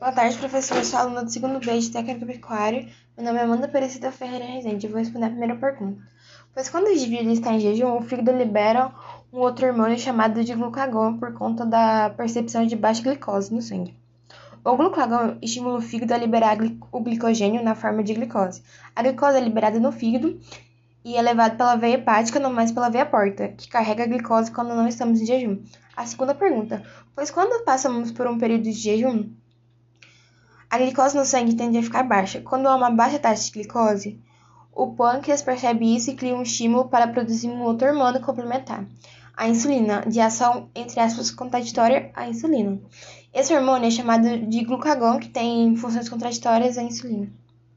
Boa tarde, professor. Sou aluna do segundo B de Técnica Pecuária. Meu nome é Amanda Aparecida Ferreira Rezende. Eu vou responder a primeira pergunta. Pois quando o indivíduo está em jejum, o fígado libera um outro hormônio chamado de glucagon por conta da percepção de baixa glicose no sangue. O glucagon estimula o fígado a liberar o glicogênio na forma de glicose. A glicose é liberada no fígado e é levada pela veia hepática, não mais pela veia porta, que carrega a glicose quando não estamos em jejum. A segunda pergunta: pois quando passamos por um período de jejum, a glicose no sangue tende a ficar baixa. Quando há uma baixa taxa de glicose, o pâncreas percebe isso e cria um estímulo para produzir um outro hormônio complementar, a insulina, de ação, entre aspas, contraditória à insulina. Esse hormônio é chamado de glucagon, que tem funções contraditórias à insulina.